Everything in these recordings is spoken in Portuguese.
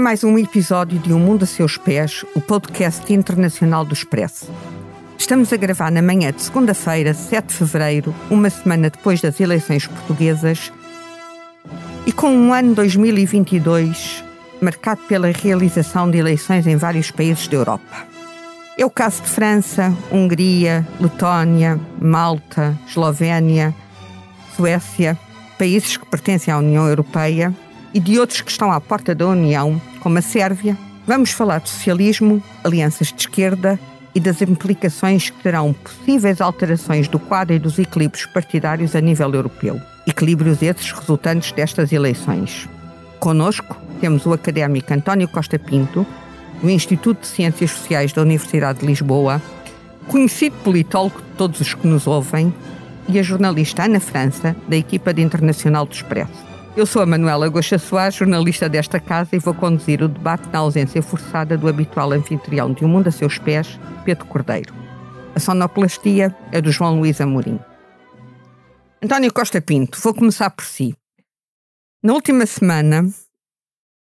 Mais um episódio de Um Mundo a Seus Pés, o podcast internacional do Expresso. Estamos a gravar na manhã de segunda-feira, 7 de fevereiro, uma semana depois das eleições portuguesas, e com um ano 2022 marcado pela realização de eleições em vários países da Europa. É o caso de França, Hungria, Letónia, Malta, Eslovénia, Suécia, países que pertencem à União Europeia e de outros que estão à porta da União, como a Sérvia. Vamos falar de socialismo, alianças de esquerda e das implicações que terão possíveis alterações do quadro e dos equilíbrios partidários a nível europeu. Equilíbrios esses resultantes destas eleições. Conosco temos o académico António Costa Pinto, do Instituto de Ciências Sociais da Universidade de Lisboa, conhecido politólogo de todos os que nos ouvem, e a jornalista Ana França, da equipa de Internacional do Expresso. Eu sou a Manuela Goxa Soares, jornalista desta casa, e vou conduzir o debate na ausência forçada do habitual anfitrião de Um Mundo a Seus Pés, Pedro Cordeiro. A sonoplastia é do João Luís Amorim. António Costa Pinto, vou começar por si. Na última semana,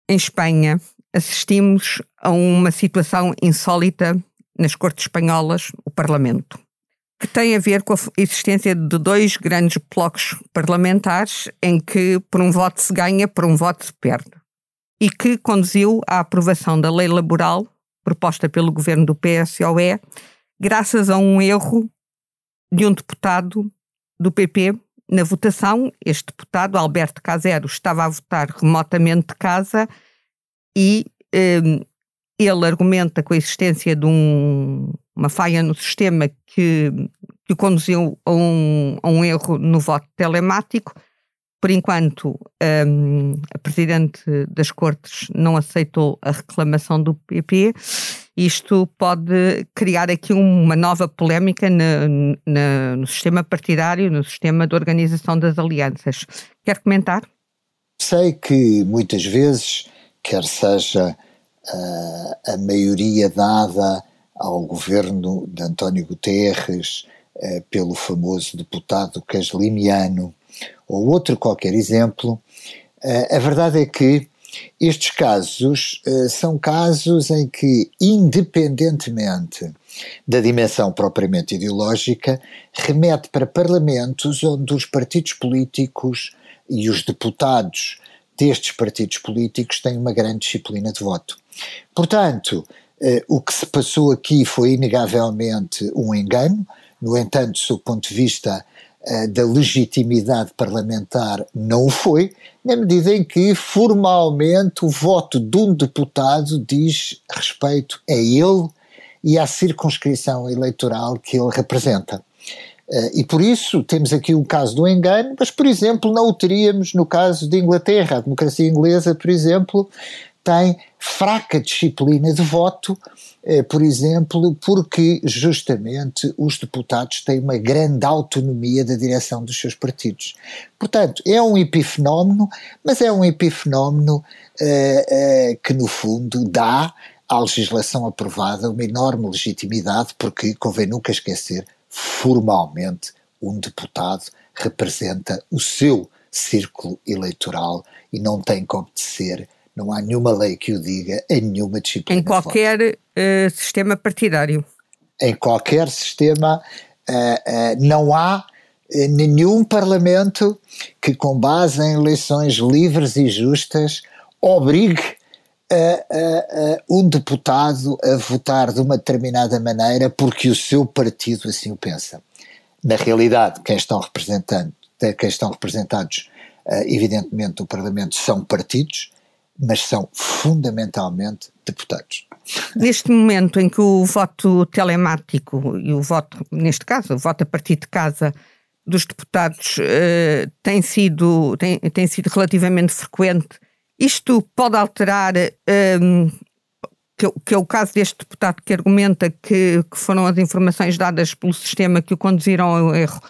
em Espanha, assistimos a uma situação insólita nas Cortes Espanholas, o Parlamento que tem a ver com a existência de dois grandes blocos parlamentares em que por um voto se ganha, por um voto se perde. E que conduziu à aprovação da lei laboral proposta pelo governo do PSOE, graças a um erro de um deputado do PP na votação. Este deputado, Alberto Casero, estava a votar remotamente de casa e eh, ele argumenta com a existência de um, uma falha no sistema que, que conduziu a um, a um erro no voto telemático. Por enquanto, um, a Presidente das Cortes não aceitou a reclamação do PP. Isto pode criar aqui uma nova polémica na, na, no sistema partidário, no sistema de organização das alianças. Quer comentar? Sei que muitas vezes, quer seja uh, a maioria dada ao governo de António Guterres uh, pelo famoso deputado caslimiano ou outro qualquer exemplo, uh, a verdade é que estes casos são casos em que, independentemente da dimensão propriamente ideológica, remete para parlamentos onde os partidos políticos e os deputados destes partidos políticos têm uma grande disciplina de voto. Portanto, eh, o que se passou aqui foi inegavelmente um engano, no entanto, do ponto de vista eh, da legitimidade parlamentar, não o foi, na medida em que formalmente o voto de um deputado diz respeito a ele e à circunscrição eleitoral que ele representa. Uh, e por isso temos aqui o caso do engano, mas, por exemplo, não o teríamos no caso de Inglaterra. A democracia inglesa, por exemplo, tem fraca disciplina de voto, eh, por exemplo, porque justamente os deputados têm uma grande autonomia da direção dos seus partidos. Portanto, é um epifenómeno, mas é um epifenómeno eh, eh, que, no fundo, dá à legislação aprovada uma enorme legitimidade, porque convém nunca esquecer, formalmente, um deputado representa o seu círculo eleitoral e não tem que obedecer não há nenhuma lei que o diga em nenhuma disciplina. Em qualquer uh, sistema partidário. Em qualquer sistema uh, uh, não há nenhum parlamento que, com base em eleições livres e justas, obrigue um deputado a votar de uma determinada maneira porque o seu partido assim o pensa. Na realidade, quem estão representando, quem estão representados, evidentemente, no Parlamento são partidos, mas são fundamentalmente deputados. Neste momento em que o voto telemático e o voto, neste caso, o voto a partir de casa dos deputados uh, tem, sido, tem, tem sido relativamente frequente, isto pode alterar, um, que, que, é o caso deste deputado que argumenta que, que foram as informações dadas pelo sistema que o conduziram ao erro,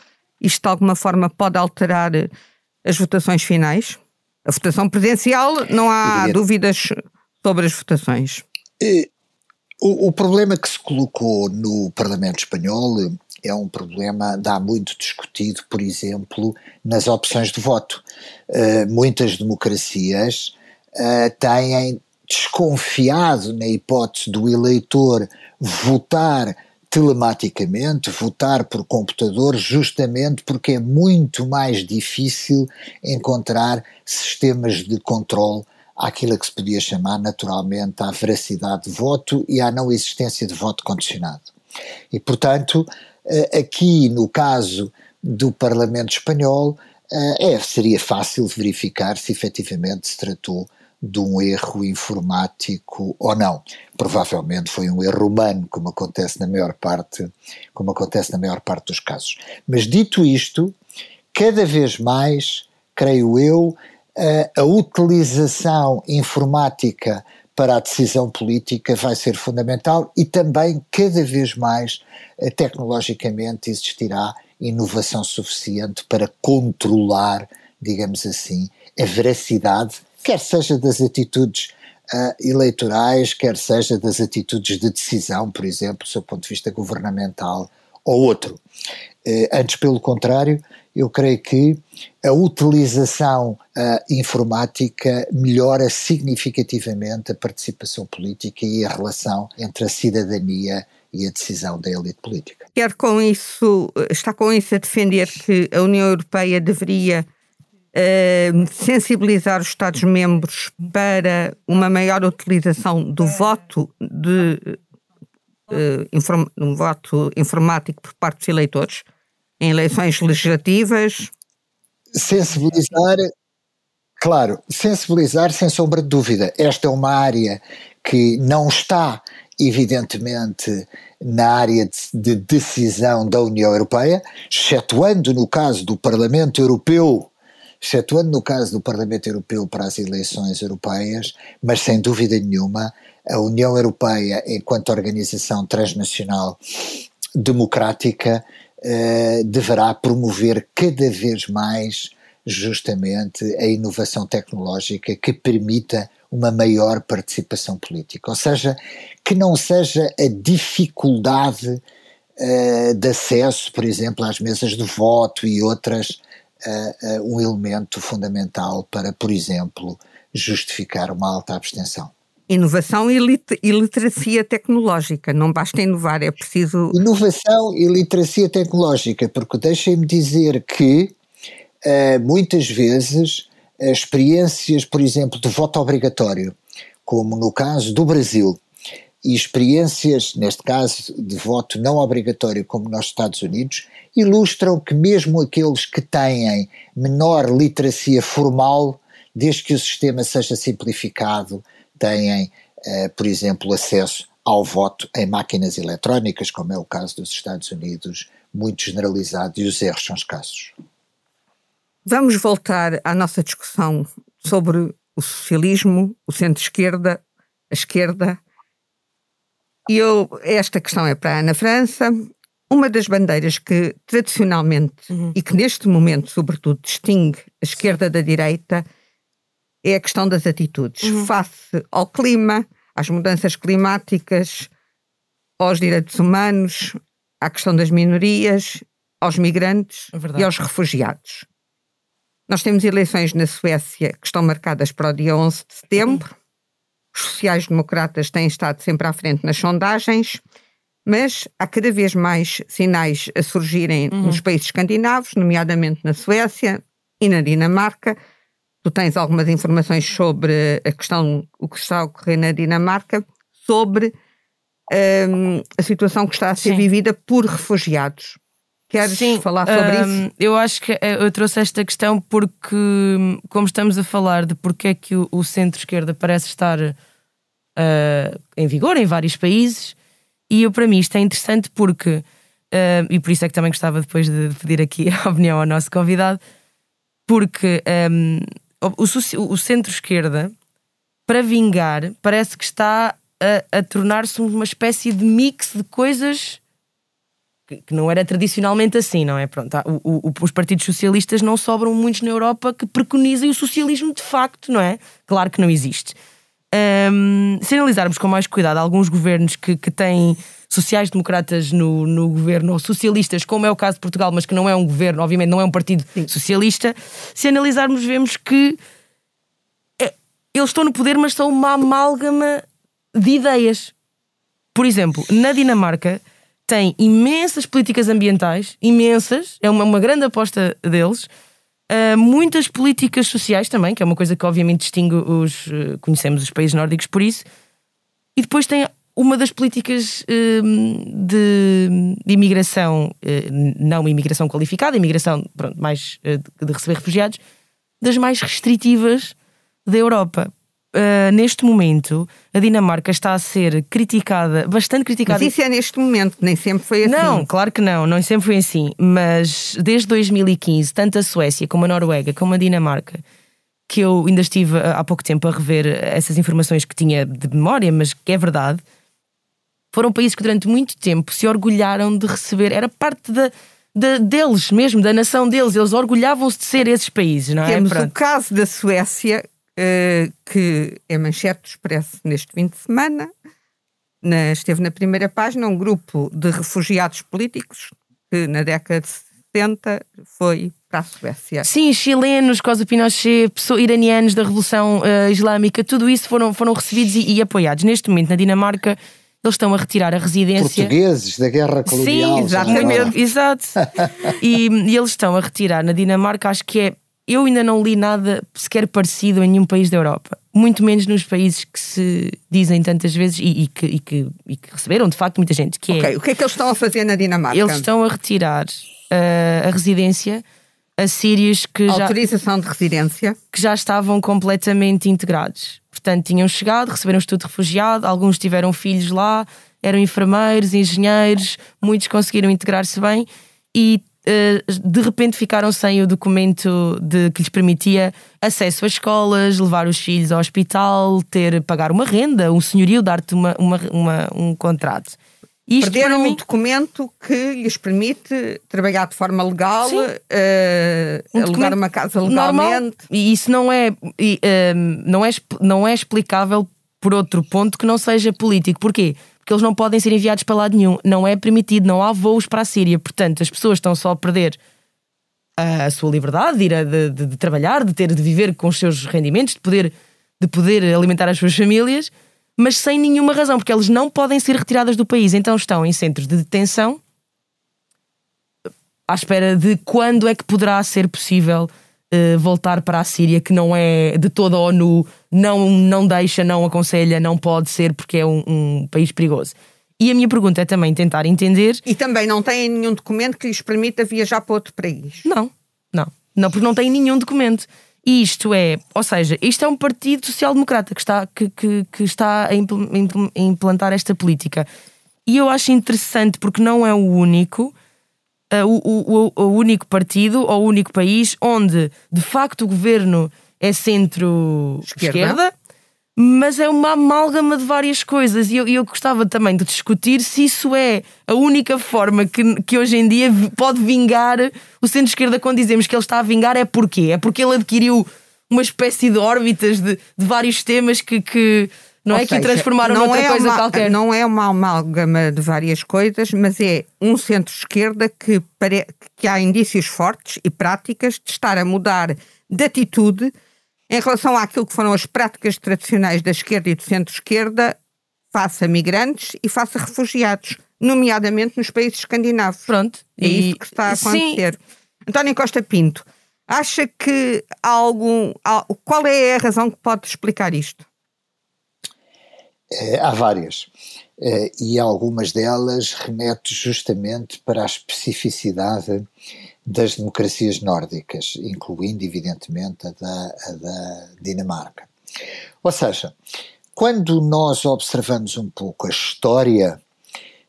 isto de alguma forma pode alterar as votações finais? A votação presidencial, não há Evidente. dúvidas sobre as votações. O, o, problema que se colocou no Parlamento Espanhol é um problema dá muito discutido, por exemplo, nas opções de voto. Uh, muitas democracias uh, têm desconfiado na hipótese do eleitor votar telematicamente, votar por computador, justamente porque é muito mais difícil encontrar sistemas de controle àquilo que se podia chamar naturalmente à veracidade de voto e à não existência de voto condicionado. E, portanto, eh, aqui no caso do Parlamento Espanhol, eh, é, seria fácil verificar se efetivamente se tratou de um erro informático ou não. Provavelmente foi um erro humano, como acontece na maior parte, como acontece na maior parte dos casos. Mas dito isto, cada vez mais, creio eu, a utilização informática para a decisão política vai ser fundamental e também cada vez mais eh, tecnologicamente existirá inovação suficiente para controlar, digamos assim, a veracidade quer seja das atitudes uh, eleitorais, quer seja das atitudes de decisão, por exemplo, do seu ponto de vista governamental ou outro. Uh, antes, pelo contrário, eu creio que a utilização uh, informática melhora significativamente a participação política e a relação entre a cidadania e a decisão da elite política. Quer com isso, está com isso a defender que a União Europeia deveria sensibilizar os Estados-membros para uma maior utilização do voto de um voto informático por parte dos eleitores em eleições legislativas. Sensibilizar, claro, sensibilizar sem sombra de dúvida. Esta é uma área que não está, evidentemente, na área de decisão da União Europeia, excetuando no caso do Parlamento Europeu excetuando no caso do Parlamento Europeu para as eleições europeias, mas sem dúvida nenhuma, a União Europeia, enquanto organização transnacional democrática, eh, deverá promover cada vez mais justamente a inovação tecnológica que permita uma maior participação política. Ou seja, que não seja a dificuldade uh, de acesso, por exemplo, às mesas de voto e outras uh, uh, um elemento fundamental para, por exemplo, justificar uma alta abstenção. Inovação e, lit e literacia tecnológica, não basta inovar, é preciso. Inovação e literacia tecnológica, porque deixem-me dizer que uh, muitas vezes experiências, por exemplo, de voto obrigatório, como no caso do Brasil, e experiências, neste caso de voto não obrigatório, como nos Estados Unidos, ilustram que mesmo aqueles que têm menor literacia formal, desde que o sistema seja simplificado, têm, eh, por exemplo, acesso ao voto em máquinas eletrónicas, como é o caso dos Estados Unidos, muito generalizado e os erros são escassos. Vamos voltar à nossa discussão sobre o socialismo, o centro-esquerda, a esquerda. E eu, esta questão é para a Ana França. Uma das bandeiras que tradicionalmente uhum. e que neste momento, sobretudo, distingue a esquerda da direita é a questão das atitudes uhum. face ao clima, às mudanças climáticas, aos direitos humanos, à questão das minorias, aos migrantes é e aos refugiados. Nós temos eleições na Suécia que estão marcadas para o dia 11 de setembro. Os sociais-democratas têm estado sempre à frente nas sondagens mas há cada vez mais sinais a surgirem uhum. nos países escandinavos, nomeadamente na Suécia e na Dinamarca. Tu tens algumas informações sobre a questão, o que está a ocorrer na Dinamarca, sobre um, a situação que está a ser Sim. vivida por refugiados. Queres Sim, falar sobre um, isso? Eu acho que eh, eu trouxe esta questão porque, como estamos a falar de porque é que o, o centro-esquerda parece estar uh, em vigor em vários países, e eu, para mim, isto é interessante porque, uh, e por isso é que também gostava depois de pedir aqui a opinião ao nosso convidado, porque um, o, o centro-esquerda, para vingar, parece que está a, a tornar-se uma espécie de mix de coisas que, que, não era tradicionalmente assim, não é? Pronto, o, o, os partidos socialistas não sobram muitos na Europa que preconizem o socialismo de facto, não é? Claro que não existe um, se analisarmos com mais cuidado alguns governos que, que têm sociais-democratas no, no governo, ou socialistas, como é o caso de Portugal, mas que não é um governo, obviamente não é um partido Sim. socialista, se analisarmos, vemos que é, eles estão no poder, mas são uma amálgama de ideias. Por exemplo, na Dinamarca tem imensas políticas ambientais, imensas, é uma, uma grande aposta deles. Uh, muitas políticas sociais também, que é uma coisa que obviamente distingue os. Uh, conhecemos os países nórdicos por isso. E depois tem uma das políticas uh, de, de, imigração, não imigração qualificada, imigração pronto, mais de receber refugiados, das mais restritivas da Europa. Uh, neste momento, a Dinamarca está a ser criticada, bastante criticada. Mas isso é neste momento, nem sempre foi assim. Não, claro que não, não sempre foi assim. Mas desde 2015, tanto a Suécia como a Noruega, como a Dinamarca, que eu ainda estive há pouco tempo a rever essas informações que tinha de memória, mas que é verdade, foram países que durante muito tempo se orgulharam de receber, era parte da de, deles mesmo, da nação deles. Eles orgulhavam-se de ser esses países, não é? Temos Pronto. o caso da Suécia, que é manchete do Expresso neste fim de semana. Na, esteve na primeira página um grupo de refugiados políticos que na década de 70 foi para a Suécia. Sim, chilenos, Cosa Pinochet, pessoas, iranianos da Revolução uh, Islâmica, tudo isso foram, foram recebidos e, e apoiados. Neste momento, na Dinamarca, eles estão a retirar a residência. Portugueses da guerra colonial. Sim, exatamente, exato. E, e, eles estão a retirar na Dinamarca, acho que é. Eu ainda não li nada sequer parecido em nenhum país da Europa. Muito menos nos países que se dizem tantas vezes e, e, que, e que, e que, receberam de facto muita gente. Que é, o que é que eles estão a fazer na Dinamarca? Eles estão a retirar uh, a residência a sírios que Autorização já, de residência. que já estavam completamente integrados. Portanto, tinham chegado, receberam estudo de refugiado, alguns tiveram filhos lá, eram enfermeiros, engenheiros, muitos conseguiram integrar-se bem e de repente ficaram sem o documento de, que lhes permitia acesso às escolas, levar os filhos ao hospital, ter pagar uma renda, um senhorio, dar-te uma, uma, uma, um contrato. Isto Perderam mim... um documento que lhes permite trabalhar de forma legal, uh, um alugar uma casa legalmente. Normal. E isso não é, uh, não, é, não é explicável por outro ponto que não seja político. Porquê? Porque eles não podem ser enviados para lado nenhum. Não é permitido, não há voos para a Síria. Portanto, as pessoas estão só a perder a sua liberdade de ir a, de, de, de trabalhar, de ter de viver com os seus rendimentos, de poder, de poder alimentar as suas famílias mas sem nenhuma razão, porque eles não podem ser retiradas do país. Então estão em centros de detenção à espera de quando é que poderá ser possível uh, voltar para a Síria, que não é de toda a ONU, não, não deixa, não aconselha, não pode ser, porque é um, um país perigoso. E a minha pergunta é também tentar entender. E também não têm nenhum documento que lhes permita viajar para outro país? Não, não. Não, porque não têm nenhum documento. E isto é, ou seja, isto é um partido social-democrata que está, que, que, que está a implantar esta política. E eu acho interessante porque não é o único, o, o, o, único partido ou o único país onde de facto o governo é centro-esquerda mas é uma amálgama de várias coisas e eu, eu gostava também de discutir se isso é a única forma que, que hoje em dia pode vingar o centro-esquerda quando dizemos que ele está a vingar é porquê? É porque ele adquiriu uma espécie de órbitas de, de vários temas que, que não Ou é seja, que transformaram não noutra é coisa uma, qualquer. Não é uma amálgama de várias coisas, mas é um centro-esquerda que, que há indícios fortes e práticas de estar a mudar de atitude em relação àquilo que foram as práticas tradicionais da esquerda e do centro-esquerda, face a migrantes e face a refugiados, nomeadamente nos países escandinavos. Pronto. É e... isso que está a acontecer. Sim. António Costa Pinto, acha que há algum. Qual é a razão que pode explicar isto? É, há várias. É, e algumas delas remetem justamente para a especificidade das democracias nórdicas, incluindo, evidentemente, a da, a da Dinamarca. Ou seja, quando nós observamos um pouco a história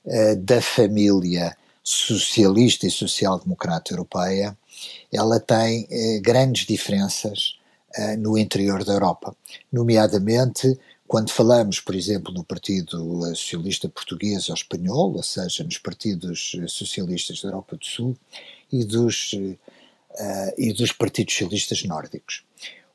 uh, da família socialista e social-democrata europeia, ela tem uh, grandes diferenças uh, no interior da Europa, nomeadamente quando falamos, por exemplo, no Partido Socialista Português ou Espanhol, ou seja, nos partidos socialistas da Europa do Sul, e dos, uh, e dos partidos socialistas nórdicos.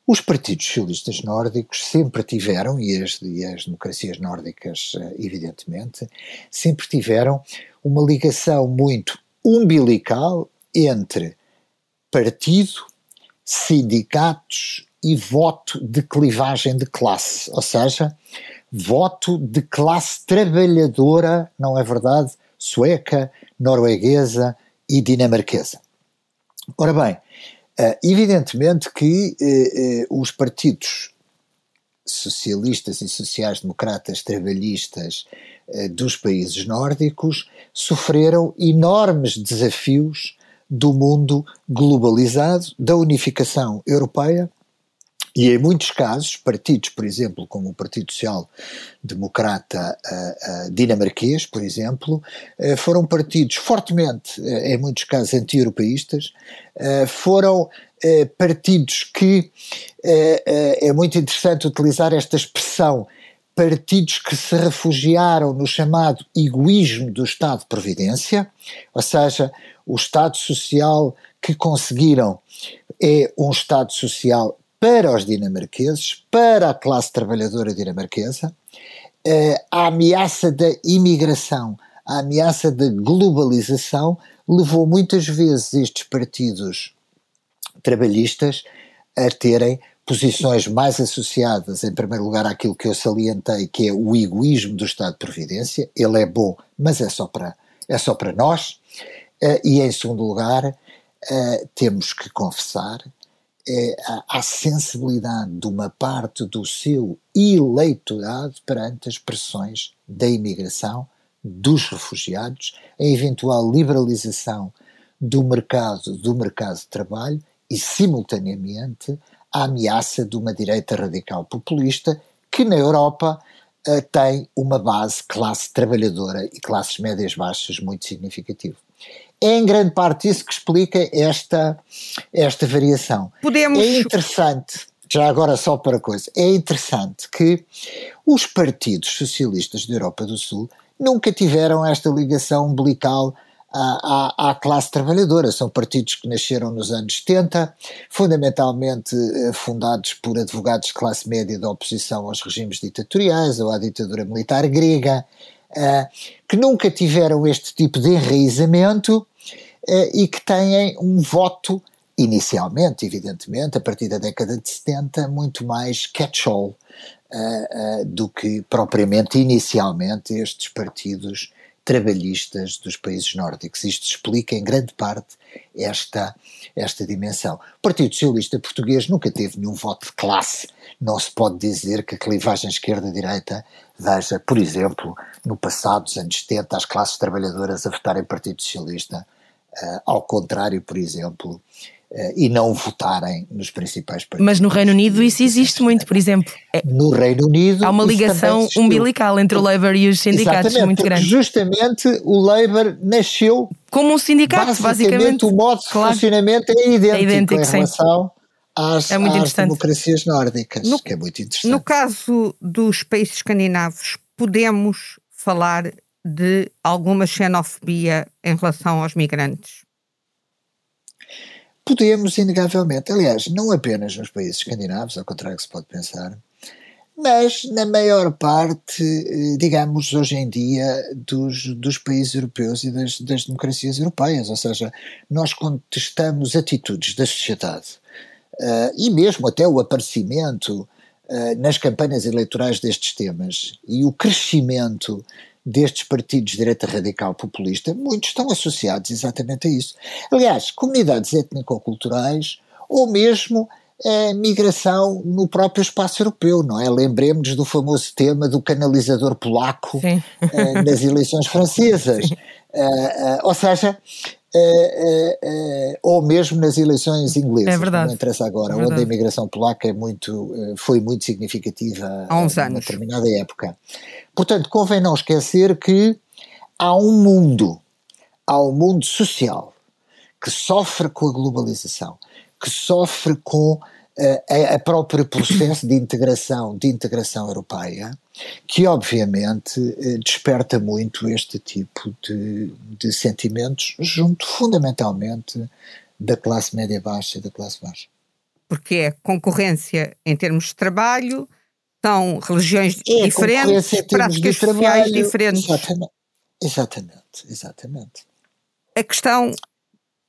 Os partidos socialistas nórdicos sempre tiveram, e as, e as democracias nórdicas, evidentemente, sempre tiveram uma ligação muito umbilical entre partido, sindicatos e voto de clivagem de classe, ou seja, voto de classe trabalhadora, não é verdade? Sueca, norueguesa e dinamarquesa. Ora bem, eh, evidentemente que eh, eh, os partidos socialistas e sociais-democratas trabalhistas dos países nórdicos sofreram enormes desafios do mundo globalizado, da unificação europeia e em muitos casos, partidos, por exemplo, como o Partido Social Democrata uh, uh, dinamarquês, por exemplo, uh, foram partidos fortemente, em muitos casos, anti-europeístas, foram partidos que, é muito interessante utilizar esta expressão, partidos que se refugiaram no chamado egoísmo do Estado de Providência, ou seja, o Estado Social que conseguiram é um Estado Social para os dinamarqueses, para a classe trabalhadora dinamarquesa, eh, a ameaça da imigração, a ameaça da globalização levou muitas vezes estes partidos trabalhistas a terem posições mais associadas, em primeiro lugar, àquilo que eu salientei, que é o egoísmo do Estado de Providência. Ele é bom, mas é só para, é só para nós. Uh, e, em segundo lugar, uh, temos que confessar é, a, sensibilidade de uma parte do seu eleitorado perante as pressões da imigração, dos refugiados, a eventual liberalização do mercado, do mercado de trabalho e, simultaneamente, a ameaça de uma direita radical populista que na Europa uh, tem uma base classe trabalhadora e classes médias baixas muito significativo. É em grande parte isso que explica esta, esta variação. Podemos... É interessante, já agora só para coisa, é interessante que os partidos socialistas da Europa do Sul nunca tiveram esta ligação umbilical à, à, à, classe trabalhadora. São partidos que nasceram nos anos 70, fundamentalmente eh, fundados por advogados de classe média da oposição aos regimes ditatoriais ou à ditadura militar grega, uh, que nunca tiveram este tipo de enraizamento uh, e que têm um voto, inicialmente, evidentemente, a partir da década de 70, muito mais catch-all uh, do que propriamente inicialmente estes partidos trabalhistas dos países nórdicos. Isto explica em grande parte esta, esta dimensão. O Partido Socialista Português nunca teve nenhum voto de classe. Não se pode dizer que a clivagem esquerda-direita veja, por exemplo, no passado, dos anos 70, as classes trabalhadoras a votarem Partido Socialista, uh, ao contrário, por exemplo, uh, e não votarem nos principais partidos. Mas no Reino Unido isso existe muito, por exemplo. É, no Reino Unido. Há uma ligação umbilical entre o Labour e os sindicatos muito grande. Justamente o Labour nasceu. Como um sindicato, basicamente. o modo de claro. funcionamento é idêntico, é idêntico em relação às, é às democracias nórdicas, no, que é muito interessante. No caso dos países escandinavos, podemos falar de alguma xenofobia em relação aos migrantes? Podemos, inegavelmente. Aliás, não apenas nos países escandinavos, ao contrário que se pode pensar, mas na maior parte, eh, digamos, hoje em dia, dos, dos países europeus e das, das democracias europeias. Ou seja, nós contestamos atitudes da sociedade uh, e mesmo até o aparecimento uh, nas campanhas eleitorais destes temas e o crescimento destes partidos de direita radical populista, muitos estão associados exatamente a isso. Aliás, comunidades étnico-culturais ou mesmo a migração no próprio espaço europeu, não é? Lembremos do famoso tema do canalizador polaco uh, nas eleições francesas. Uh, uh, ou seja, ou mesmo nas eleições inglesas, é verdade. não interessa agora, é onde a imigração polaca é muito, foi muito significativa há uns anos. determinada época. Portanto, convém não esquecer que há um mundo, há um mundo social que sofre com a globalização, que sofre com uh, a, próprio processo de integração, de integração europeia, que obviamente uh, desperta muito este tipo de, de sentimentos junto fundamentalmente da classe média baixa e da classe baixa. Porque é concorrência em termos de trabalho, são religiões é, diferentes, práticas sociais diferentes. Exatamente, exatamente, exatamente. A questão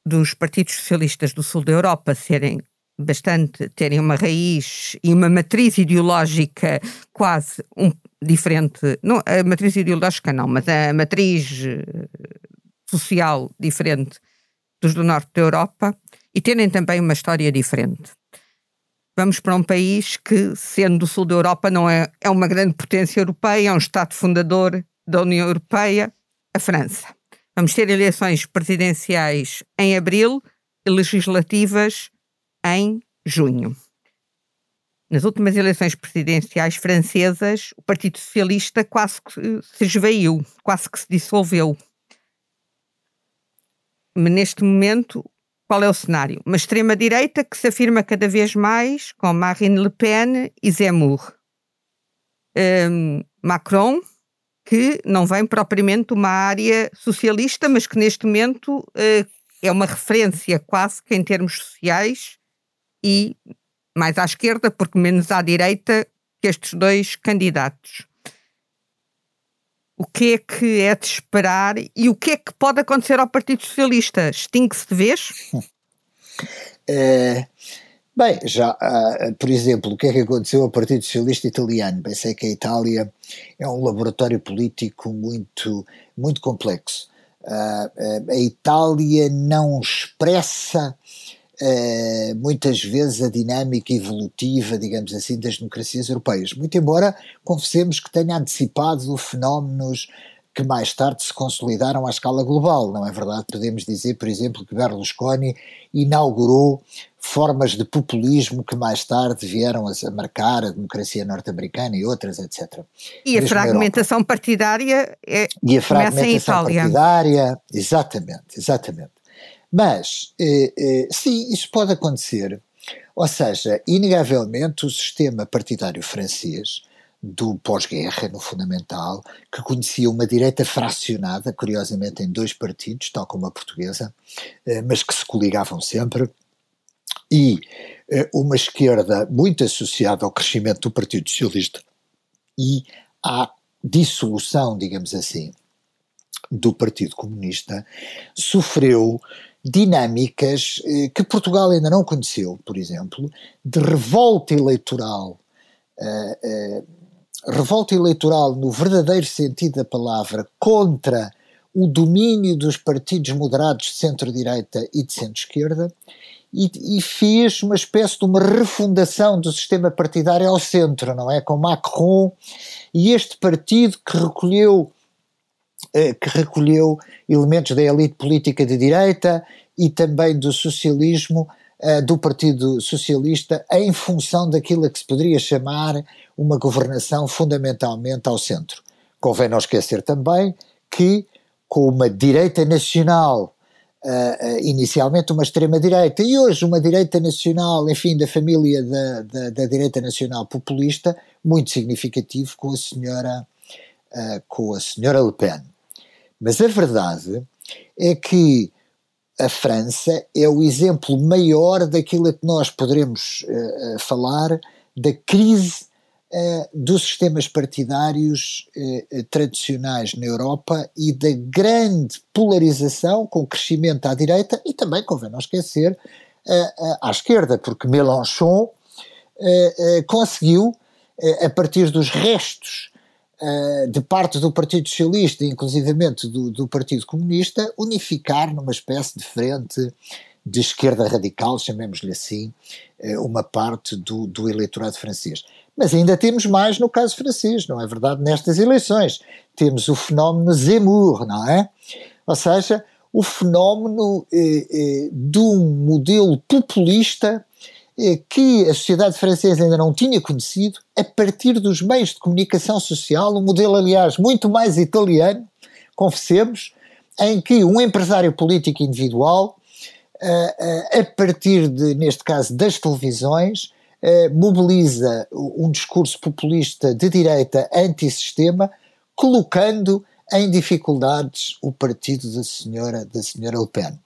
dos partidos socialistas do sul da Europa serem bastante, terem uma raiz e uma matriz ideológica quase um, diferente, não, a matriz ideológica não, mas a matriz eh, social diferente dos do norte da Europa e terem também uma história diferente. Vamos para um país que, sendo do sul da Europa, não é, é uma grande potência europeia, é um Estado fundador da União Europeia, a França. Vamos ter eleições presidenciais em abril e legislativas em junho. Nas últimas eleições presidenciais francesas, o Partido Socialista quase que se esvaiu, quase que se dissolveu. Neste momento, qual é o cenário? Uma extrema-direita que se afirma cada vez mais com Marine Le Pen e Zemmour. Um, Macron, que não vem propriamente de uma área socialista, mas que neste momento uh, é uma referência quase que em termos sociais e mais à esquerda, porque menos à direita que estes dois candidatos. O que é que é de esperar e o que é que pode acontecer ao Partido Socialista? Extingue-se de vez? É, bem, já, uh, por exemplo, o que é que aconteceu ao Partido Socialista Italiano? Bem, sei que a Itália é um laboratório político muito, muito complexo. Uh, a Itália não expressa Uh, muitas vezes a dinâmica evolutiva, digamos assim, das democracias europeias. Muito embora confessemos que tenha antecipado fenómenos que mais tarde se consolidaram à escala global, não é verdade? Podemos dizer, por exemplo, que Berlusconi inaugurou formas de populismo que mais tarde vieram a marcar a democracia norte-americana e outras, etc. E a fragmentação partidária é, e a fragmentação partidária, exatamente, exatamente. Mas, eh, eh, sim, isso pode acontecer. Ou seja, inegavelmente o sistema partidário francês do pós-guerra, no fundamental, que conhecia uma direita fracionada, curiosamente em dois partidos, tal como a portuguesa, eh, mas que se coligavam sempre, e uma esquerda muito associada ao crescimento do Partido Socialista e à dissolução, digamos assim, do Partido Comunista, sofreu dinâmicas eh, que Portugal ainda não conheceu, por exemplo, de revolta eleitoral, uh, uh, revolta eleitoral no verdadeiro sentido da palavra, contra o domínio dos partidos moderados de centro-direita e de centro-esquerda, e, e, fez uma espécie de uma refundação do sistema partidário ao centro, não é? Com Macron e este partido que recolheu eh, que recolheu elementos da elite política de direita e também do socialismo, eh, do Partido Socialista, em função daquilo que se poderia chamar uma governação fundamentalmente ao centro. Convém não esquecer também que, com uma direita nacional, uh, inicialmente uma extrema-direita e hoje uma direita nacional, enfim, da família da, da, da direita nacional populista, muito significativo com a senhora, com a senhora Le Pen. Mas a verdade é que a França é o exemplo maior daquilo a que nós poderemos uh, falar da crise uh, dos sistemas partidários uh, tradicionais na Europa e da grande polarização com crescimento à direita e também, convém não esquecer, à esquerda, porque Mélenchon conseguiu, a partir dos restos uh, de parte do Partido Socialista, inclusivamente do, do Partido Comunista, unificar numa espécie de frente de esquerda radical, chamemos-lhe assim, uh, uma parte do, do eleitorado francês. Mas ainda temos mais no caso francês, não é verdade? Nestas eleições temos o fenómeno Zemmour, não é? Ou seja, o fenómeno eh, eh, de um modelo populista eh, que a sociedade francesa ainda não tinha conhecido, a partir dos meios de comunicação social, um modelo, aliás, muito mais italiano, confessemos, em que um empresário político individual, eh, eh, a partir de, neste caso, das televisões, mobiliza um discurso populista de direita antissistema, colocando em dificuldades o partido da senhora, da senhora Le Pen.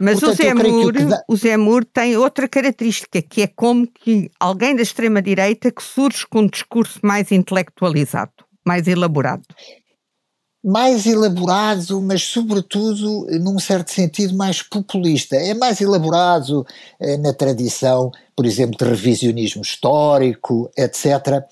Mas Portanto, o, Zé Mour, dá... o Zé tem outra característica, que é como que alguém da extrema-direita que surge com um discurso mais intelectualizado, mais elaborado. mais elaborado, mas sobretudo num certo sentido mais populista. É mais elaborado eh, na tradição, por exemplo, de revisionismo histórico, etc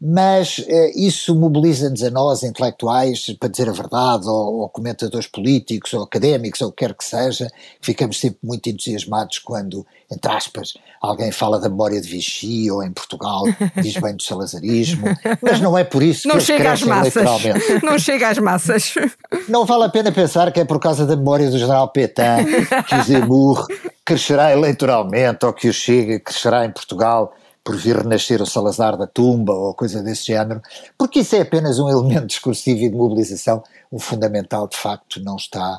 mas eh, isso mobiliza-nos a nós, intelectuais, para dizer a verdade, ou, ou, comentadores políticos, ou académicos, ou o que quer que seja, ficamos sempre muito entusiasmados quando, entre aspas, alguém fala da memória de Vichy, ou em Portugal diz bem do salazarismo, mas não é por isso não que chega às massas. Não chega às massas. Não vale a pena pensar que é por causa da memória do general Petain que o Zemmour crescerá eleitoralmente, ou que o Chega crescerá em Portugal por vir renascer o Salazar da tumba ou coisa desse género, porque isso é apenas um elemento discursivo e de mobilização, o fundamental de facto não está,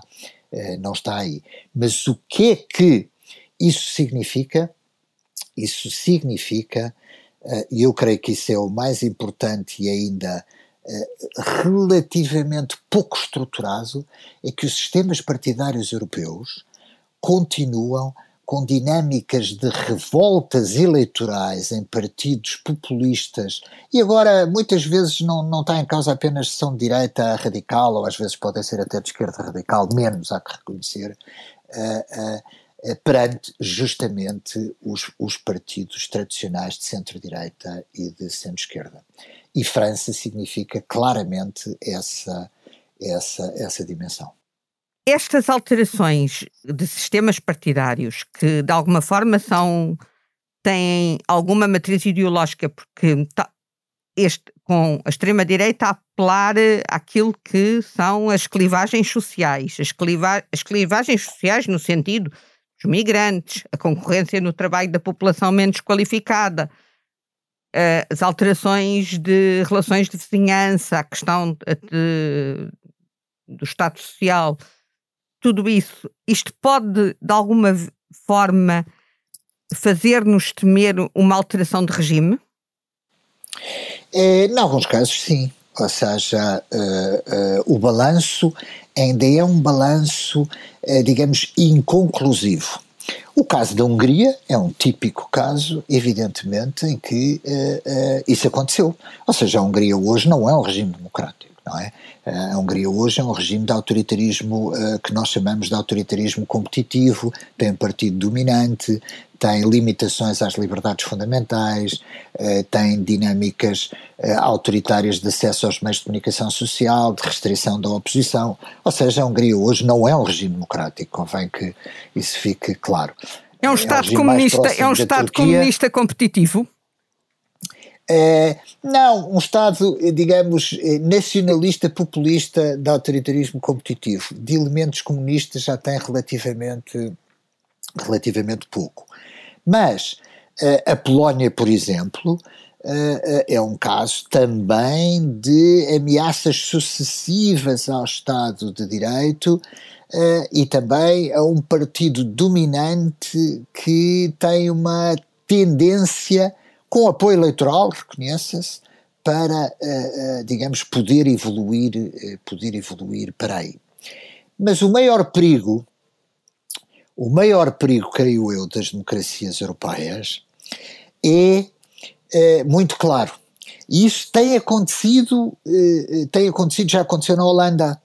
eh, não está aí. Mas o que é que isso significa? Isso significa, eh, e eu creio que isso é o mais importante e ainda eh, relativamente pouco estruturado, é que os sistemas partidários europeus continuam com dinâmicas de revoltas eleitorais em partidos populistas, e agora muitas vezes não, não está em causa apenas se são de direita radical, ou às vezes podem ser até de esquerda radical, menos há que reconhecer, uh, uh, perante justamente os, os partidos tradicionais de centro-direita e de centro-esquerda. E França significa claramente essa, essa, essa dimensão. Estas alterações de sistemas partidários, que de alguma forma são têm alguma matriz ideológica, porque tá, este, com a extrema-direita a apelar àquilo que são as clivagens sociais, as, cliva, as clivagens sociais no sentido dos migrantes, a concorrência no trabalho da população menos qualificada, eh, as alterações de relações de vizinhança, a questão de, do Estado Social, tudo isso, isto pode, de alguma forma, fazer-nos temer uma alteração de regime? É, em alguns casos, sim. Ou seja, uh, uh, o balanço ainda é um balanço, uh, digamos, inconclusivo. O caso da Hungria é um típico caso, evidentemente, em que isso aconteceu. Ou seja, a Hungria hoje não é um regime democrático, não é? A Hungria hoje é um regime de autoritarismo uh, que nós chamamos de autoritarismo competitivo, tem um partido dominante, tem limitações às liberdades fundamentais, uh, tem dinâmicas autoritárias de acesso aos meios de comunicação social, de restrição da oposição. Ou seja, a Hungria hoje não é um regime democrático, convém que isso fique claro. É um Estado comunista, é um Estado comunista competitivo? É, não, um Estado, digamos, eh, nacionalista, populista, de autoritarismo competitivo. De elementos comunistas já tem relativamente, relativamente pouco. Mas eh, a Polónia, por exemplo, é um caso também de ameaças sucessivas ao Estado de Direito e também a um partido dominante que tem uma tendência com apoio eleitoral, reconheça-se, para, uh, uh, digamos, poder evoluir, uh, poder evoluir para aí. Mas o maior perigo, o maior perigo, creio eu, das democracias europeias é muito claro. E isso tem acontecido, tem acontecido, já aconteceu na Holanda,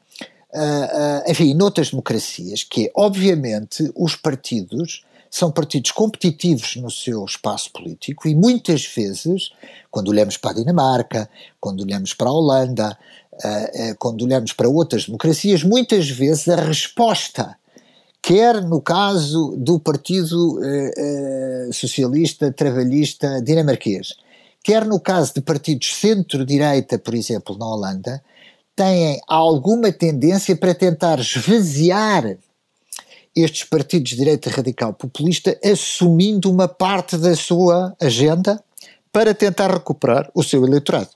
enfim, noutras democracias, que é, obviamente, os partidos são partidos competitivos no seu espaço político e muitas vezes, quando olhamos para a Dinamarca, quando olhamos para a Holanda, uh, uh, quando olhamos para outras democracias, muitas vezes a resposta, quer no caso do Partido uh, Socialista Trabalhista Dinamarquês, quer no caso de partidos centro-direita, por exemplo, na Holanda, têm alguma tendência para tentar esvaziar estes partidos de direita radical populista assumindo uma parte da sua agenda para tentar recuperar o seu eleitorado.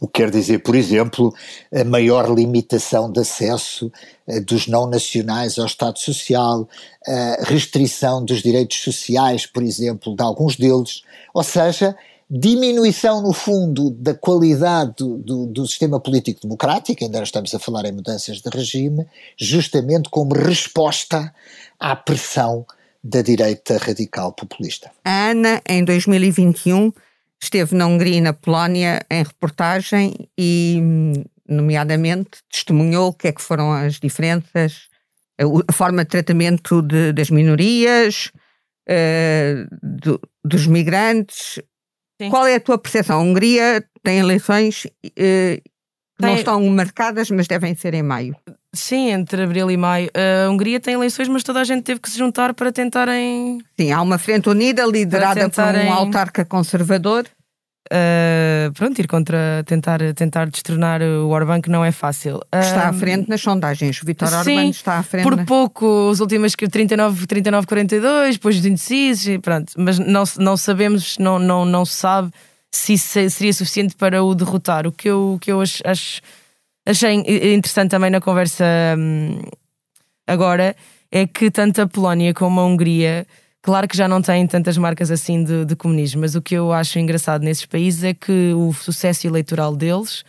O que quer dizer, por exemplo, a maior limitação de acesso uh, dos não nacionais ao Estado Social, a restrição dos direitos sociais, por exemplo, de alguns deles, ou seja, diminuição, no fundo, da qualidade do, do, sistema político democrático, ainda estamos a falar em mudanças de regime, justamente como resposta à pressão da direita radical populista. A Ana, em 2021, esteve na Hungria e na Polónia em reportagem e nomeadamente, testemunhou o que é que foram as diferenças, a, forma de tratamento de, das minorias, uh, do, dos migrantes. Sim. Qual é a tua percepção? A Hungria tem eleições uh, tem... não estão marcadas, mas devem ser em maio. Sim, entre abril e maio. A Hungria tem eleições, mas toda a gente teve que se juntar para tentarem. Sim, há uma frente unida liderada por um autarca conservador Uh, pronto, ir contra tentar, tentar destronar o Orbán que não é fácil. Está uh, à frente nas sondagens. O Vitor Orbán está à frente. Por na... pouco, as últimas 39, 39 42, depois os indecisos, pronto. Mas não, não sabemos, não, não, não se sabe se seria suficiente para o derrotar. O que eu, que eu acho, acho achei interessante também na conversa hum, agora é que tanto a Polónia como a Hungria Claro que já não têm tantas marcas assim de, de, comunismo, mas o que eu acho engraçado nesses países é que o sucesso eleitoral deles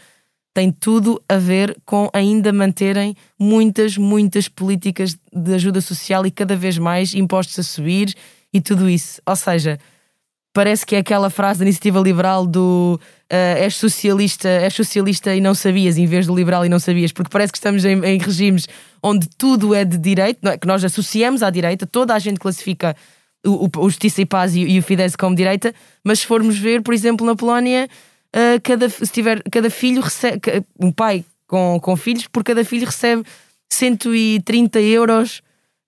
tem tudo a ver com ainda manterem muitas, muitas políticas de ajuda social e cada vez mais impostos a subir e tudo isso. Ou seja, parece que é aquela frase da iniciativa liberal do uh, és socialista, és socialista e não sabias, em vez do liberal e não sabias, porque parece que estamos em, em regimes onde tudo é de direito, é? que nós associamos à direita, toda a gente classifica o, o Justiça e Paz e, e, o Fidesz como direita, mas se formos ver, por exemplo, na Polónia, uh, cada, se tiver, cada filho recebe, um pai com, com filhos, por cada filho recebe 130 euros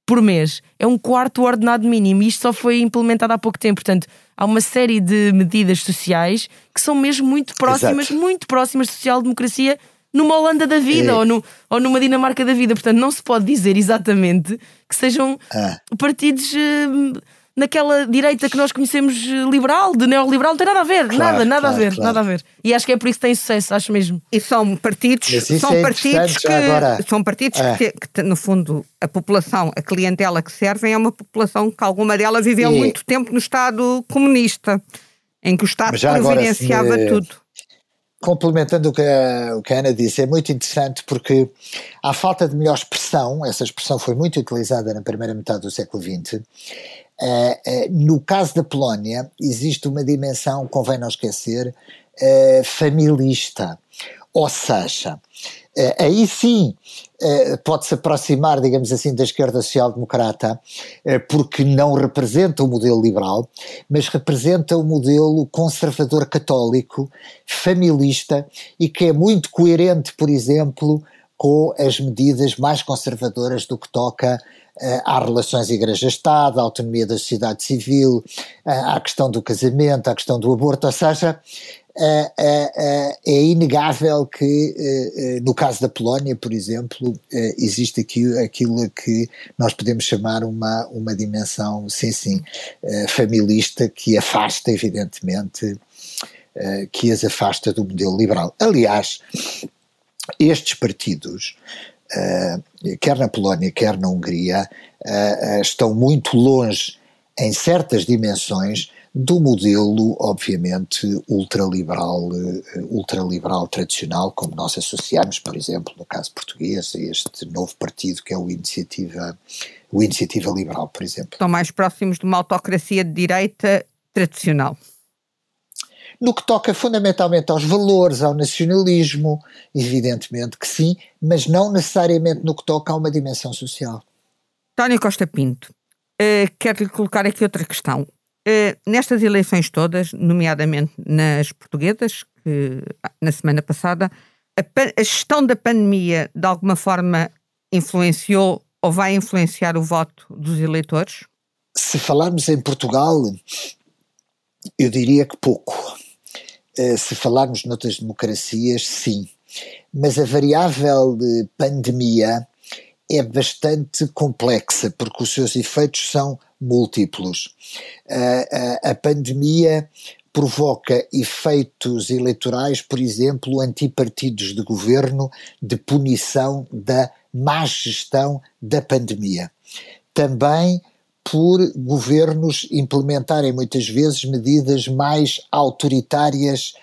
por mês. É um quarto ordenado mínimo e isto só foi implementado há pouco tempo. Portanto, há uma série de medidas sociais que são mesmo muito próximas, Exato. muito próximas de social-democracia numa Holanda da vida é. ou, no, ou numa Dinamarca da vida. Portanto, não se pode dizer exatamente que sejam ah. partidos. Uh, naquela direita que nós conhecemos eh, liberal, de neoliberal, não tem nada a ver, claro, nada, nada claro, a ver, claro. nada a ver. E acho que é por isso que tem sucesso, acho mesmo. E são partidos, são é partidos que agora... são partidos é. que, que, no fundo, a população, a clientela que servem é uma população que alguma dela viveu e... muito tempo no Estado comunista, em que o Estado providenciava agora, tudo complementando o que, a, o que a Ana disse, é muito interessante porque há falta de melhor expressão, essa expressão foi muito utilizada na primeira metade do século XX, Uh, uh, no caso da Polónia, existe uma dimensão, convém não esquecer, uh, familista. Ou seja, aí sim pode-se aproximar, digamos assim, da esquerda social-democrata, porque não representa o modelo liberal, mas representa o modelo conservador católico, familista, e que é muito coerente, por exemplo, com as medidas mais conservadoras do que toca há relações Igreja-Estado, à autonomia da sociedade civil, eh, à questão do casamento, à questão do aborto, ou seja, eh, é inegável que, no caso da Polónia, por exemplo, existe aqui aquilo que nós podemos chamar uma, uma dimensão, sim, sim, familista, que afasta, evidentemente, que as afasta do modelo liberal. Aliás, estes partidos quer na Polónia, quer na Hungria, uh, estão muito longe, em certas dimensões, do modelo, obviamente, ultraliberal, ultraliberal tradicional, como nós associamos, por exemplo, no caso português, a este novo partido que é o Iniciativa, o Iniciativa Liberal, por exemplo. Estão mais próximos de uma autocracia de direita tradicional. No que toca fundamentalmente aos valores, ao nacionalismo, evidentemente que sim, mas não necessariamente no que toca a uma dimensão social. António Costa Pinto, uh, quero-lhe colocar aqui outra questão. Uh, nestas eleições todas, nomeadamente nas portuguesas, que na semana passada, a, a gestão da pandemia de alguma forma influenciou ou vai influenciar o voto dos eleitores? Se falarmos em Portugal, eu diria que pouco. Eh, se falarmos noutras democracias, sim. Mas a variável de pandemia é bastante complexa, porque os seus efeitos são múltiplos. A, a, a pandemia provoca efeitos eleitorais, por exemplo, antipartidos de governo de punição da má gestão da pandemia. Também por governos implementarem muitas vezes medidas mais autoritárias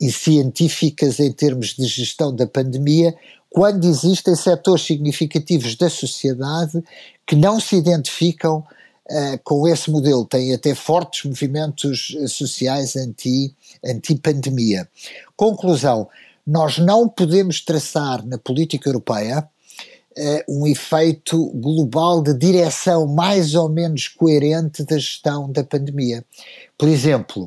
e científicas em termos de gestão da pandemia, quando existem setores significativos da sociedade que não se identificam uh, com esse modelo, têm até fortes movimentos sociais anti, anti-pandemia. Conclusão, nós não podemos traçar na política europeia um efeito global de direção mais ou menos coerente da gestão da pandemia. Por exemplo,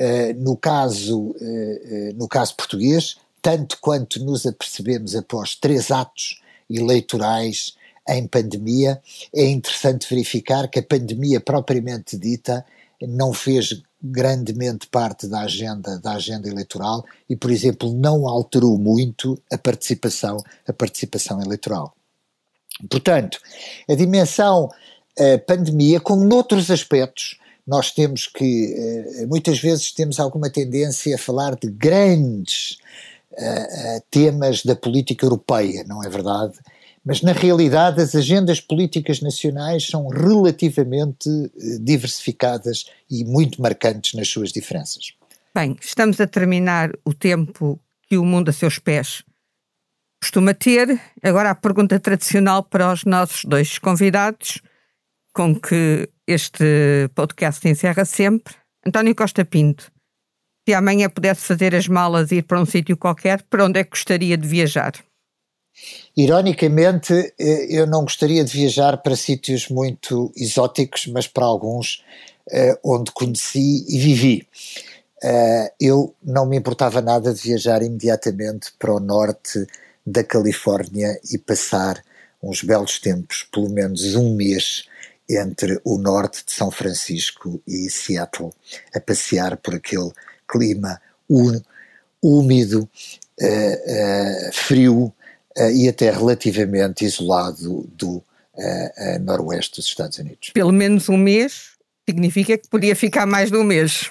uh, no, caso, uh, no caso português, tanto quanto nos apercebemos após três atos eleitorais em pandemia, é interessante verificar que a pandemia propriamente dita não fez grandemente parte da agenda da agenda eleitoral e, por exemplo, não alterou muito a participação a participação eleitoral. Portanto, a dimensão a pandemia, como noutros aspectos, nós temos que eh, muitas vezes temos alguma tendência a falar de grandes uh, temas da política europeia, não é verdade? Mas na realidade as agendas políticas nacionais são relativamente diversificadas e muito marcantes nas suas diferenças. Bem, estamos a terminar o tempo que o mundo a seus pés costuma ter. Agora a pergunta tradicional para os nossos dois convidados, com que este podcast encerra sempre. António Costa Pinto, se amanhã pudesse fazer as malas e ir para um sítio qualquer, para onde é que gostaria de viajar? Ironicamente, eh, eu não gostaria de viajar para sítios muito exóticos, mas para alguns eh, onde conheci e vivi. Eh, eu não me importava nada de viajar imediatamente para o norte da Califórnia e passar uns belos tempos, pelo menos um mês, entre o norte de São Francisco e Seattle, a passear por aquele clima úmido, frio e até relativamente isolado do noroeste dos Estados Unidos. Pelo menos um mês significa que podia ficar mais de um mês.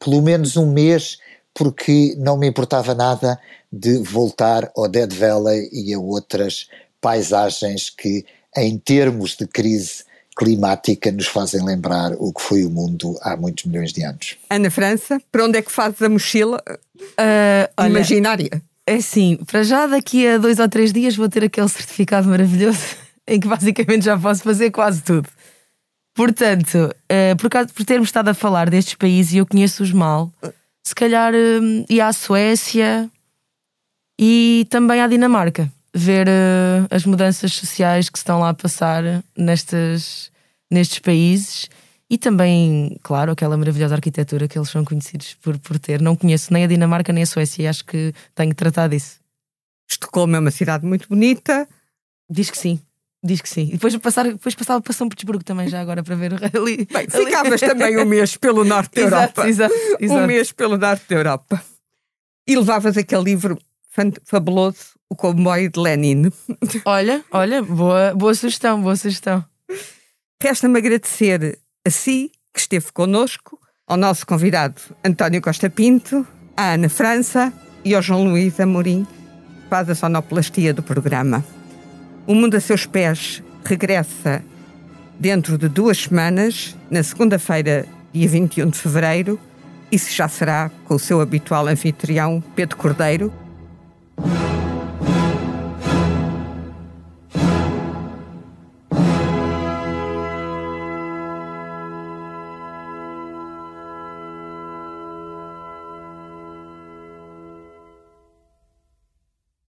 Pelo menos um mês, porque não me importava nada de voltar ao Dead Valley e a outras paisagens que, em termos de crise climática, nos fazem lembrar o que foi o mundo há muitos milhões de anos. Ana França, para onde é que fazes a mochila uh, olha, imaginária? É assim, para já daqui a dois ou três dias vou ter aquele certificado maravilhoso em que basicamente já posso fazer quase tudo. Portanto, uh, por, causa, por termos estado a falar destes países e eu conheço-os mal, se calhar ia à Suécia, e também à Dinamarca, ver uh, as mudanças sociais que estão lá a passar nestes, nestes países e também, claro, aquela maravilhosa arquitetura que eles são conhecidos por, por ter. Não conheço nem a Dinamarca nem a Suécia e acho que tenho que tratar disso. Estocolmo é uma cidade muito bonita. Diz que sim. Diz que sim. E depois, passar, depois passava para São Petersburgo também, já agora, para ver ali. Bem, ficavas também um mês pelo norte da Europa. Exato, exato, exato. Um mês pelo norte da Europa. E levavas aquele livro fabuloso, o comboio de Lenin. Olha, olha, boa, boa sugestão, boa sugestão. Resta-me agradecer a si, que esteve connosco, ao nosso convidado António Costa Pinto, à Ana França e ao João Luís Amorim, que faz a sonoplastia do programa. O Mundo a Seus Pés regressa dentro de duas semanas, na segunda-feira, dia 21 de fevereiro. Isso já será com o seu habitual anfitrião, Pedro Cordeiro